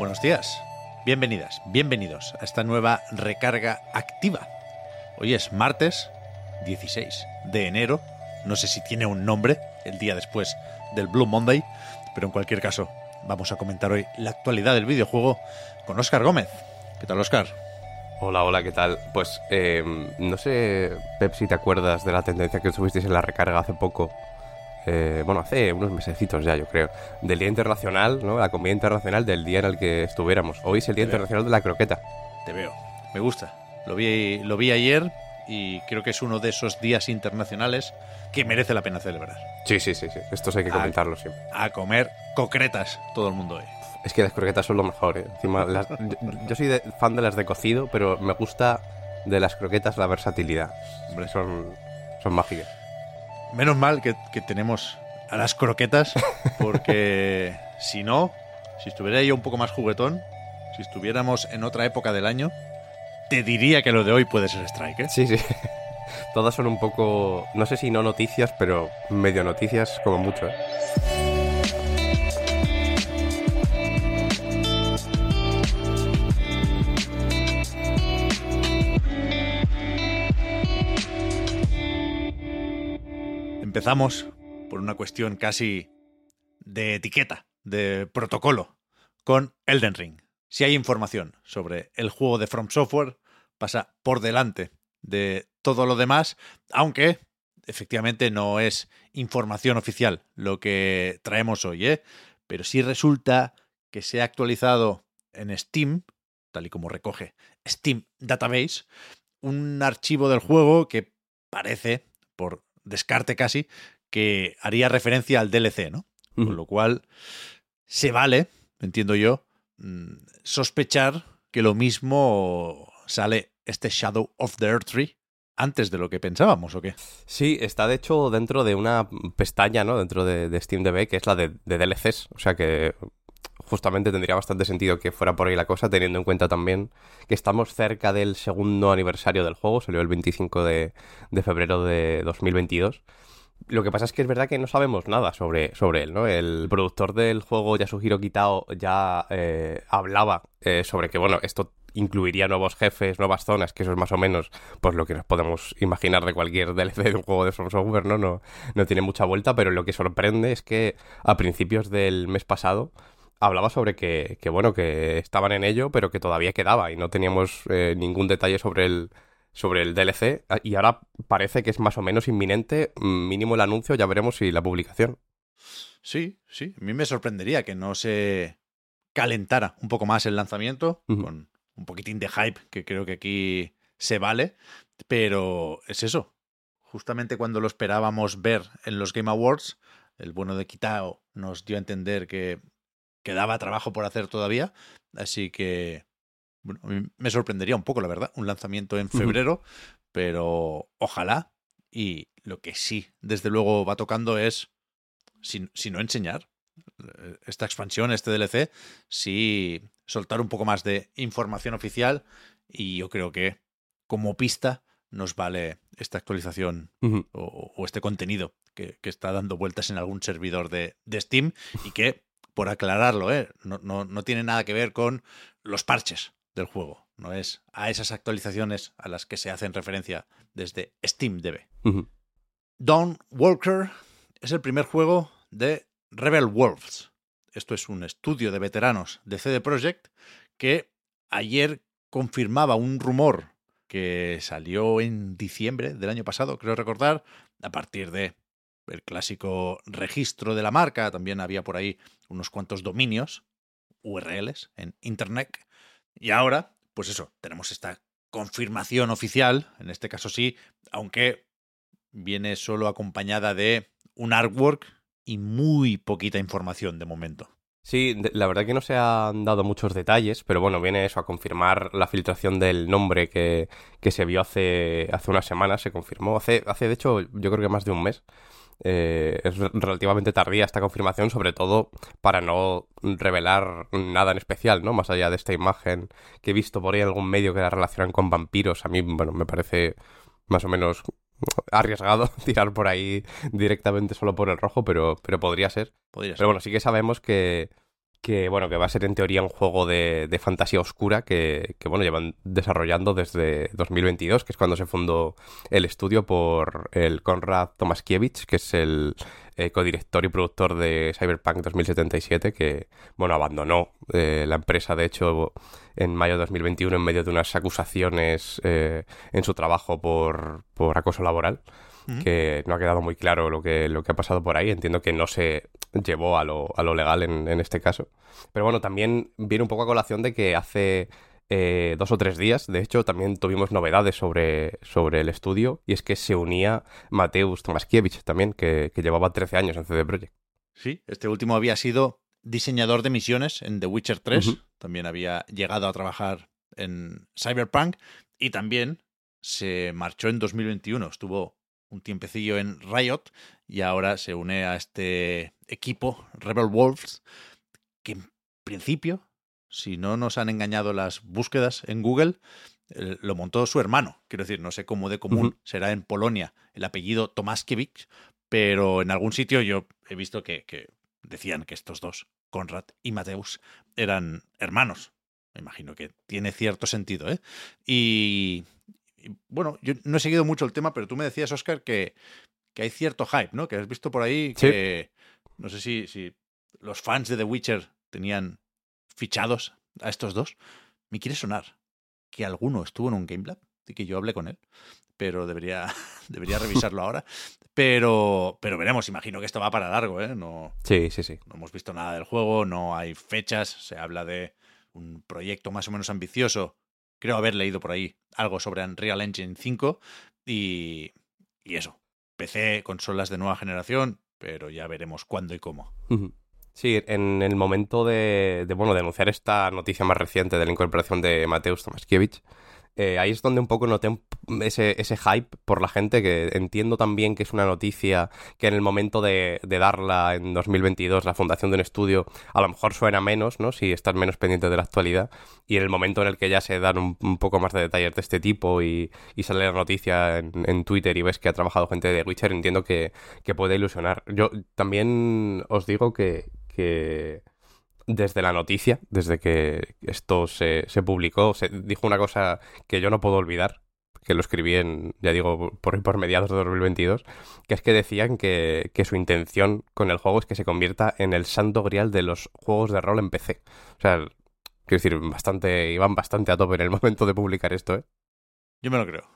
Buenos días, bienvenidas, bienvenidos a esta nueva recarga activa. Hoy es martes 16 de enero. No sé si tiene un nombre el día después del Blue Monday, pero en cualquier caso vamos a comentar hoy la actualidad del videojuego con Óscar Gómez. ¿Qué tal, Óscar? Hola, hola, ¿qué tal? Pues eh, no sé, Pep, si te acuerdas de la tendencia que tuvisteis en la recarga hace poco. Eh, bueno, hace unos mesecitos ya, yo creo. Del Día Internacional, ¿no? La comida internacional del día en el que estuviéramos. Hoy es el Día Te veo. Internacional de la Croqueta. Te veo, me gusta. Lo vi, lo vi ayer y creo que es uno de esos días internacionales que merece la pena celebrar. Sí, sí, sí, sí. Estos hay que comentarlo siempre. A comer concretas todo el mundo hoy. Es que las croquetas son lo mejor, ¿eh? Encima, las- yo, yo soy de- fan de las de cocido, pero me gusta de las croquetas la versatilidad. Hombre, son, son mágicas. Menos mal que, que tenemos a las croquetas, porque si no, si estuviera yo un poco más juguetón, si estuviéramos en otra época del año, te diría que lo de hoy puede ser Strike. ¿eh? Sí, sí. Todas son un poco, no sé si no noticias, pero medio noticias como mucho, ¿eh? Empezamos por una cuestión casi de etiqueta, de protocolo, con Elden Ring. Si hay información sobre el juego de From Software, pasa por delante de todo lo demás, aunque efectivamente no es información oficial lo que traemos hoy, ¿eh? pero sí resulta que se ha actualizado en Steam, tal y como recoge Steam Database, un archivo del juego que parece, por descarte casi, que haría referencia al DLC, ¿no? Con lo cual, se vale, entiendo yo, mm, sospechar que lo mismo sale este Shadow of the Earth Tree antes de lo que pensábamos, ¿o qué? Sí, está de hecho dentro de una pestaña, ¿no? Dentro de, de SteamDB, que es la de, de DLCs. O sea que justamente tendría bastante sentido que fuera por ahí la cosa, teniendo en cuenta también que estamos cerca del segundo aniversario del juego, salió el 25 de, de febrero de 2022. Lo que pasa es que es verdad que no sabemos nada sobre, sobre él, ¿no? El productor del juego, Yasuhiro Kitao, ya eh, hablaba eh, sobre que, bueno, esto incluiría nuevos jefes, nuevas zonas, que eso es más o menos pues lo que nos podemos imaginar de cualquier DLC de un juego de From Software, ¿no? No, no tiene mucha vuelta, pero lo que sorprende es que a principios del mes pasado hablaba sobre que, que bueno, que estaban en ello, pero que todavía quedaba y no teníamos eh, ningún detalle sobre el, sobre el DLC y ahora parece que es más o menos inminente, mm, mínimo el anuncio, ya veremos si la publicación. Sí, sí, a mí me sorprendería que no se calentara un poco más el lanzamiento, con un poquitín de hype, que creo que aquí se vale, pero es eso. Justamente cuando lo esperábamos ver en los Game Awards, el bueno de Kitao nos dio a entender que quedaba trabajo por hacer todavía, así que bueno, me sorprendería un poco, la verdad, un lanzamiento en febrero, pero ojalá. Y lo que sí, desde luego, va tocando es, si, si no enseñar eh, esta expansión, este DLC, sí soltar un poco más de información oficial y yo creo que como pista nos vale esta actualización o, o este contenido que, que está dando vueltas en algún servidor de, de Steam y que, por aclararlo, ¿eh? no, no, no tiene nada que ver con los parches del juego. No es a esas actualizaciones a las que se hacen referencia desde SteamDB. Ujú. Dawn Walker es el primer juego de Rebel Wolves. Esto es un estudio de veteranos de CD Projekt que ayer confirmaba un rumor que salió en diciembre del año pasado, creo recordar, a partir de el clásico registro de la marca. También había por ahí unos cuantos dominios, URLs en Internet. Y ahora, pues eso, tenemos esta confirmación oficial, en este caso sí, aunque viene solo acompañada de un artwork y muy poquita información de momento. Sí, la verdad que no se han dado muchos detalles, pero bueno, viene eso a confirmar la filtración del nombre que, que se vio hace, hace unas semanas, se confirmó, hace, hace de hecho yo creo que más de un mes. Eh, es relativamente tardía esta confirmación, sobre todo para no revelar nada en especial, ¿no? Más allá de esta imagen que he visto por ahí en algún medio que la relacionan con vampiros, a mí, bueno, me parece más o menos arriesgado tirar por ahí directamente solo por el rojo, pero, pero podría ser. Podría ser. Pero bueno, sí que sabemos que, que bueno, que va a ser en teoría un juego de, de fantasía oscura que, que, bueno, llevan desarrollando desde 2022, que es cuando se fundó el estudio por el Konrad Tomaskiewicz, que es el eh, codirector y productor de Cyberpunk 2077, que, bueno, abandonó eh, la empresa, de hecho, en mayo de 2021 en medio de unas acusaciones eh, en su trabajo por, por acoso laboral que no ha quedado muy claro lo que, lo que ha pasado por ahí. Entiendo que no se llevó a lo, a lo legal en, en este caso. Pero bueno, también viene un poco a colación de que hace eh, dos o tres días, de hecho, también tuvimos novedades sobre, sobre el estudio y es que se unía Mateusz Tomaskiewicz también, que, que llevaba 13 años en CD Projekt. Sí, este último había sido diseñador de misiones en The Witcher 3, uh -huh. también había llegado a trabajar en Cyberpunk y también se marchó en 2021, estuvo un tiempecillo en Riot y ahora se une a este equipo Rebel Wolves que en principio, si no nos han engañado las búsquedas en Google, eh, lo montó su hermano. Quiero decir, no sé cómo de común uh -huh. será en Polonia el apellido Tomaskiewicz, pero en algún sitio yo he visto que, que decían que estos dos, Conrad y Mateus, eran hermanos. Me imagino que tiene cierto sentido, ¿eh? Y, bueno, yo no he seguido mucho el tema, pero tú me decías, Oscar, que, que hay cierto hype, ¿no? Que has visto por ahí que sí. no sé si, si los fans de The Witcher tenían fichados a estos dos. Me quiere sonar que alguno estuvo en un Game Lab y que yo hablé con él, pero debería, debería revisarlo ahora. Pero, pero veremos, imagino que esto va para largo, ¿eh? No, sí, sí, sí. No hemos visto nada del juego, no hay fechas, se habla de un proyecto más o menos ambicioso. Creo haber leído por ahí algo sobre Unreal Engine 5 y, y eso. PC, consolas de nueva generación, pero ya veremos cuándo y cómo. Sí, en el momento de, de, bueno, de anunciar esta noticia más reciente de la incorporación de Mateusz Tomaskiewicz, eh, ahí es donde un poco noté ese, ese, hype por la gente, que entiendo también que es una noticia que en el momento de, de, darla en 2022, la fundación de un estudio, a lo mejor suena menos, ¿no? Si estás menos pendiente de la actualidad, y en el momento en el que ya se dan un, poco más de detalles de este tipo y, y sale la noticia en, en, Twitter y ves que ha trabajado gente de Witcher, entiendo que, que puede ilusionar. Yo también os digo que, que desde la noticia, desde que esto se, se, publicó, se dijo una cosa que yo no puedo olvidar, que lo escribí en, ya digo, por, por mediados de 2022, que es que decían que, que, su intención con el juego es que se convierta en el santo grial de los juegos de rol en PC. O sea, quiero decir, bastante, iban bastante a tope en el momento de publicar esto, ¿eh? Yo me lo creo.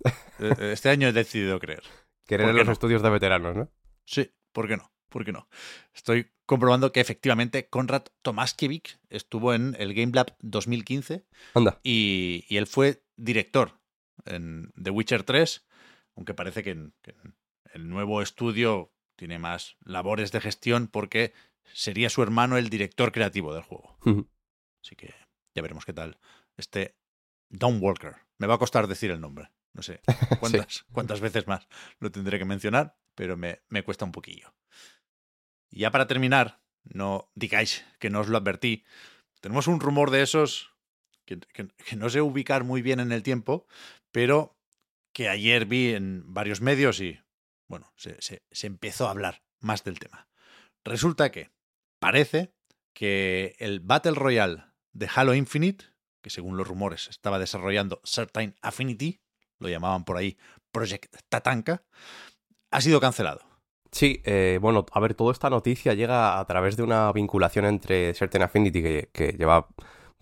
este año he decidido creer. Querer en los no? estudios de veteranos, ¿no? Sí, ¿por qué no? ¿Por qué no? Estoy comprobando que efectivamente Konrad Tomaskiewicz estuvo en el Game Lab 2015 Anda. Y, y, él fue director en The Witcher 3, aunque parece que, en, que en el nuevo estudio tiene más labores de gestión porque sería su hermano el director creativo del juego. Uh -huh. Así que ya veremos qué tal este Don Walker. Me va a costar decir el nombre. No sé cuántas, sí. cuántas veces más lo tendré que mencionar, pero me, me cuesta un poquillo. Y ya para terminar, no digáis que no os lo advertí. Tenemos un rumor de esos que, no sé ubicar muy bien en el tiempo, pero que ayer vi en varios medios y, bueno, se, se, se empezó a hablar más del tema. Resulta que parece que el Battle Royale de Halo Infinite, que según los rumores estaba desarrollando Certain Affinity, lo llamaban por ahí Project Tatanka, ha sido cancelado. Sí, eh, bueno, a ver, toda esta noticia llega a través de una vinculación entre Certain Affinity, que, que lleva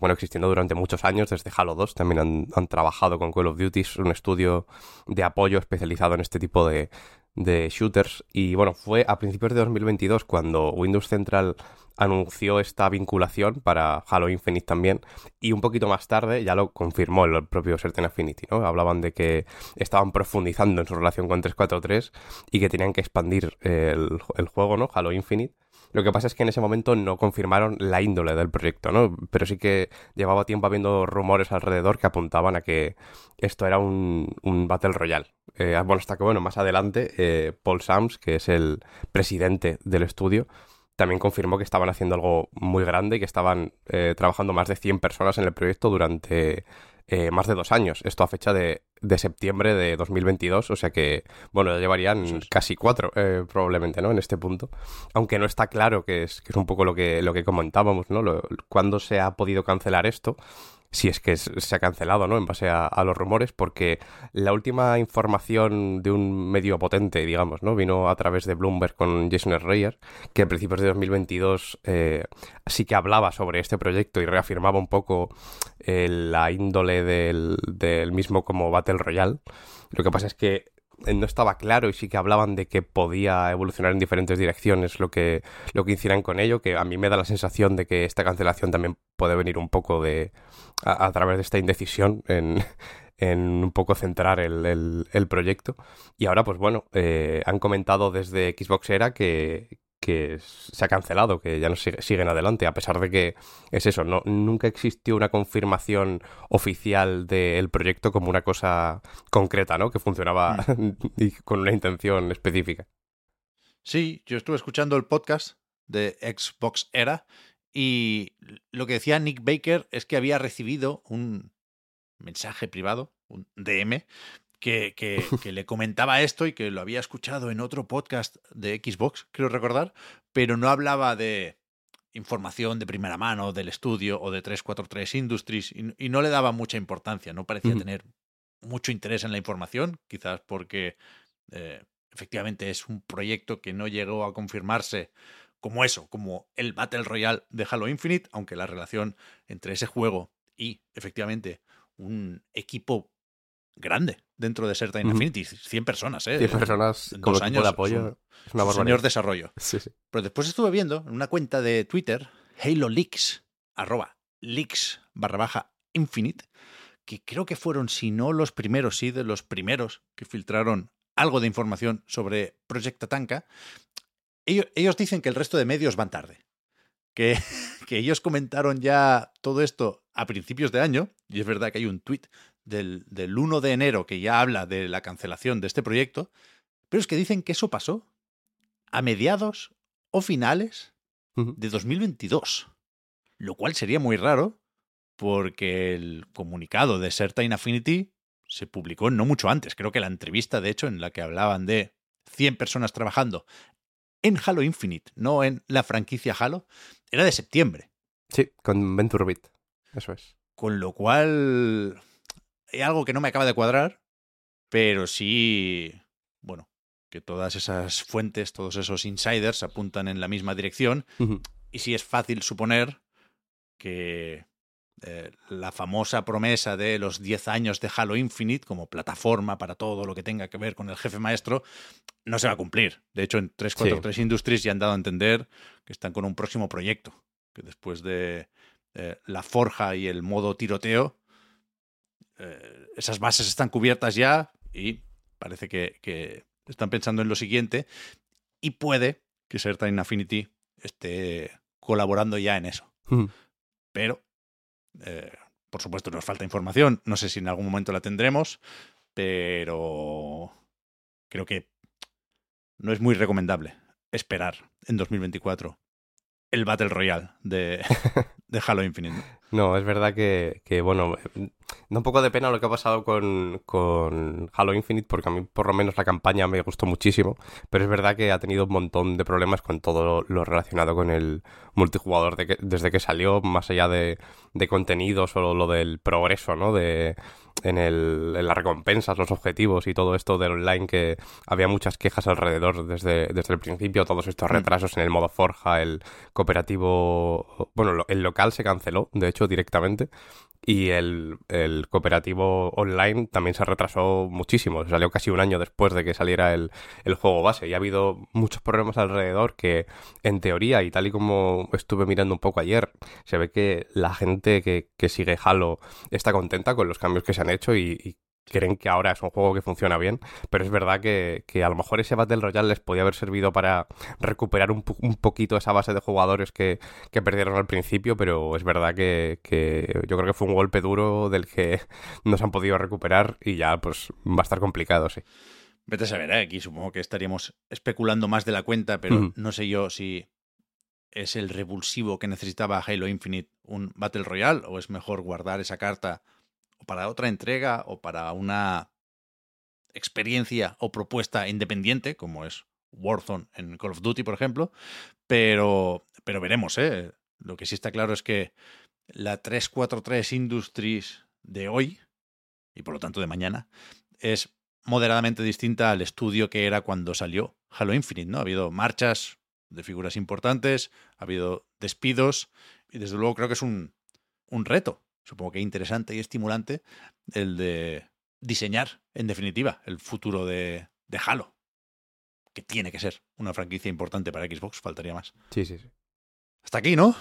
bueno, existiendo durante muchos años, desde Halo 2 también han, han, trabajado con Call of Duty, es un estudio de apoyo especializado en este tipo de, shooters. Y bueno, fue a principios de 2022 cuando Windows Central anunció esta vinculación para Halo Infinite también. Y un poquito más tarde ya lo confirmó el propio Certain Affinity, ¿no? Hablaban de que estaban profundizando en su relación con 343 y que tenían que expandir el juego, ¿no? Halo Infinite. Lo que pasa es que en ese momento no confirmaron la índole del proyecto, ¿no? Pero sí que llevaba tiempo habiendo rumores alrededor que apuntaban a que esto era un, un Battle Royale. Eh, bueno, hasta que, bueno, más adelante, eh, Paul Sams, que es el presidente del estudio, también confirmó que estaban haciendo algo muy grande y que estaban eh, trabajando más de 100 personas en el proyecto durante eh, más de dos años. Esto a fecha de, de, septiembre de 2022, o sea que, bueno, ya llevarían casi cuatro, eh, probablemente, ¿no? En este punto. Aunque no está claro que es, que es un poco lo que, lo que comentábamos, ¿no? Lo, cuándo se ha podido cancelar esto si es que se ha cancelado, ¿no? En base a, los rumores, porque la última información de un medio potente, digamos, ¿no? Vino a través de Bloomberg con Jason Schreier, que a principios de 2022 eh, sí que hablaba sobre este proyecto y reafirmaba un poco eh, la índole del, del mismo como Battle Royale. Lo que pasa es que no estaba claro y sí que hablaban de que podía evolucionar en diferentes direcciones lo que, lo que hicieran con ello, que a mí me da la sensación de que esta cancelación también puede venir un poco de a, través de esta indecisión en, en un poco centrar el, el, proyecto. Y ahora, pues bueno, eh, han comentado desde Xbox Era que, que se ha cancelado, que ya no siguen adelante, a pesar de que es eso, no, nunca existió una confirmación oficial del proyecto como una cosa concreta, ¿no? Que funcionaba mm. con una intención específica. Sí, yo estuve escuchando el podcast de Xbox Era y lo que decía Nick Baker es que había recibido un mensaje privado, un DM, que, le comentaba esto y que lo había escuchado en otro podcast de Xbox, creo recordar, pero no hablaba de información de primera mano del estudio o de 343 Industries y, no le daba mucha importancia, no parecía tener mucho interés en la información, quizás porque eh, efectivamente es un proyecto que no llegó a confirmarse como eso, como el Battle Royale de Halo Infinite, aunque la relación entre ese juego y efectivamente un equipo grande dentro de Certain Infinity. 100 personas, ¿eh? 100 personas con dos años de apoyo. Es una señor desarrollo. Sí, sí. Pero después estuve viendo en una cuenta de Twitter, Halo Leaks, arroba leaks barra baja infinite, que creo que fueron, si no los primeros, sí, de los primeros que filtraron algo de información sobre Project Tatanka. Ellos, ellos dicen que el resto de medios van tarde. Que, que ellos comentaron ya todo esto a principios de año, y es verdad que hay un tweet del, 1 de enero que ya habla de la cancelación de este proyecto, pero es que dicen que eso pasó a mediados o finales de 2022, lo cual sería muy raro porque el comunicado de Certain Affinity se publicó no mucho antes. Creo que la entrevista, de hecho, en la que hablaban de 100 personas trabajando en Halo Infinite, no en la franquicia Halo, era de septiembre. Sí, con VentureBeat. Eso es. Con lo cual, algo que no me acaba de cuadrar, pero sí, bueno, que todas esas fuentes, todos esos insiders apuntan en la misma dirección. Y sí es fácil suponer que eh, la famosa promesa de los 10 años de Halo Infinite como plataforma para todo lo que tenga que ver con el jefe maestro no se va a cumplir. De hecho, en 343 Industries ya han dado a entender que están con un próximo proyecto, que después de eh, la forja y el modo tiroteo, eh, esas bases están cubiertas ya y parece que, están pensando en lo siguiente y puede que Certain Affinity esté colaborando ya en eso. Pero, eh, por supuesto, nos falta información. No sé si en algún momento la tendremos, pero creo que no es muy recomendable esperar en 2024 el Battle Royale de, de Halo Infinite. No, es verdad que, que, bueno, da un poco de pena lo que ha pasado con, con, Halo Infinite, porque a mí por lo menos la campaña me gustó muchísimo, pero es verdad que ha tenido un montón de problemas con todo lo relacionado con el multijugador desde que salió, más allá de, de contenidos o lo del progreso, ¿no? De, en, el, en las recompensas, los objetivos y todo esto del online que había muchas quejas alrededor desde, desde el principio, todos estos mm. retrasos en el modo forja, el cooperativo, bueno, el local se canceló, de hecho, directamente, y el, el, cooperativo online también se retrasó muchísimo. Salió casi un año después de que saliera el, el, juego base. Y ha habido muchos problemas alrededor que, en teoría, y tal y como estuve mirando un poco ayer, se ve que la gente que, que sigue Halo está contenta con los cambios que se han hecho y, y creen que ahora es un juego que funciona bien, pero es verdad que, a lo mejor ese Battle Royale les podía haber servido para recuperar un, poquito esa base de jugadores que, perdieron al principio, pero es verdad que, yo creo que fue un golpe duro del que no se han podido recuperar y ya pues va a estar complicado, sí. Vete a saber, ¿eh? aquí supongo que estaríamos especulando más de la cuenta, pero no sé yo si es el revulsivo que necesitaba Halo Infinite un Battle Royale o es mejor guardar esa carta para otra entrega o para una experiencia o propuesta independiente, como es Warzone en Call of Duty, por ejemplo. Pero, pero veremos, ¿eh? Lo que sí está claro es que la 343 Industries de hoy, y por lo tanto de mañana, es moderadamente distinta al estudio que era cuando salió Halo Infinite, ¿no? Ha habido marchas de figuras importantes, ha habido despidos, y desde luego creo que es un, un reto supongo que interesante y estimulante, el de diseñar, en definitiva, el futuro de, de Halo. Que tiene que ser una franquicia importante para Xbox, faltaría más. Sí, sí, sí. Hasta aquí, ¿no?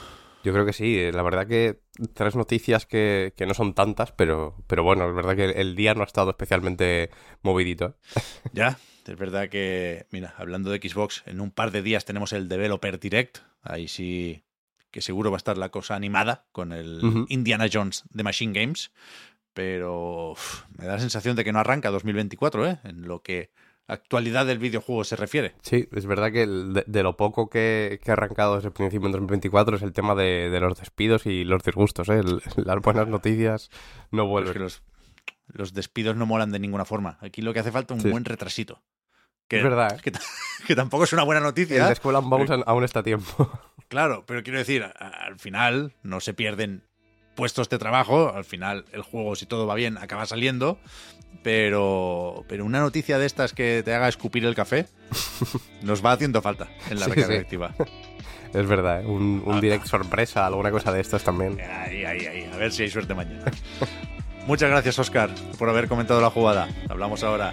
Yo creo que sí. Eh, la verdad que tres noticias que, que, no son tantas, pero, pero bueno, es verdad que el día no ha estado especialmente movidito. ¿eh? Ya, es verdad que, mira, hablando de Xbox, en un par de días tenemos el Developer Direct. Ahí sí que seguro va a estar la cosa animada con el Indiana Jones de Machine Games, pero me da la sensación de que no arranca 2024, ¿eh? En lo que actualidad del videojuego se refiere. Sí, es verdad que de, lo poco que, ha arrancado desde el principio en 2024 es el tema de, los despidos y los disgustos, ¿eh? las buenas noticias no vuelven. los, despidos no molan de ninguna forma. Aquí lo que hace falta es un buen retrasito. Que, es verdad. ¿eh? Que, tampoco es una buena noticia. En la escuela aún está a tiempo. Claro, pero quiero decir, al final no se pierden puestos de trabajo, al final el juego, si todo va bien, acaba saliendo, pero, pero una noticia de estas que te haga escupir el café nos va haciendo falta en la sí, Es verdad, ¿eh? un, un direct sorpresa, alguna cosa de estas también. Ahí, ahí, ahí, a ver si hay suerte mañana. Muchas gracias, Oscar, por haber comentado la jugada. Hablamos ahora.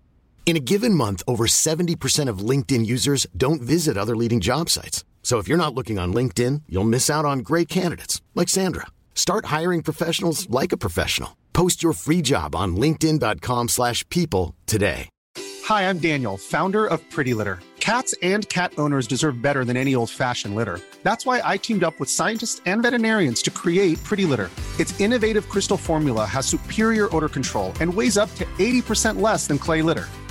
In a given month, over 70% of LinkedIn users don't visit other leading job sites. So if you're not looking on LinkedIn, you'll miss out on great candidates like Sandra. Start hiring professionals like a professional. Post your free job on linkedin.com/people today. Hi, I'm Daniel, founder of Pretty Litter. Cats and cat owners deserve better than any old-fashioned litter. That's why I teamed up with scientists and veterinarians to create Pretty Litter. Its innovative crystal formula has superior odor control and weighs up to 80% less than clay litter.